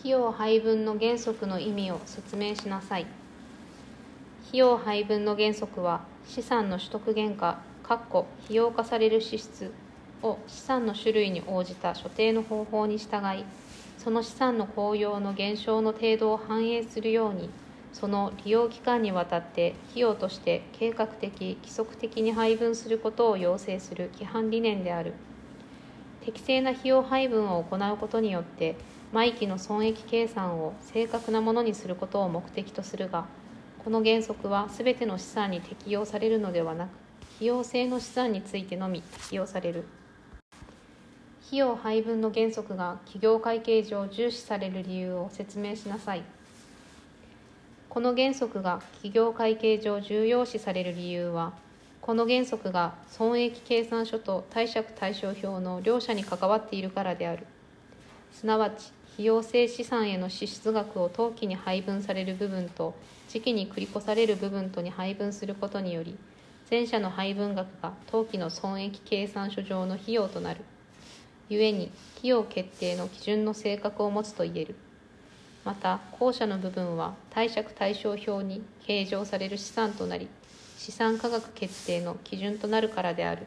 費用配分の原則の意味を説明しなさい。費用配分の原則は資産の取得原価費用化される支出を資産の種類に応じた所定の方法に従いその資産の効用の減少の程度を反映するようにその利用期間にわたって費用として計画的規則的に配分することを要請する規範理念である。適正な費用配分を行うことによって毎期の損益計算を正確なものにすることを目的とするがこの原則は全ての資産に適用されるのではなく費用性の資産についてのみ適用される。費用配分の原則が企業会計上重視される理由を説明しなさい。この原則が企業会計上重要視される理由はこの原則が損益計算書と貸借対照表の両者に関わっているからである。すなわち費用性資産への支出額を当期に配分される部分と時期に繰り越される部分とに配分することにより前者の配分額が当期の損益計算書上の費用となる。故に費用決定の基準の性格を持つと言える。また後者の部分は貸借対照表に計上される資産となり資産価格決定の基準となるからである。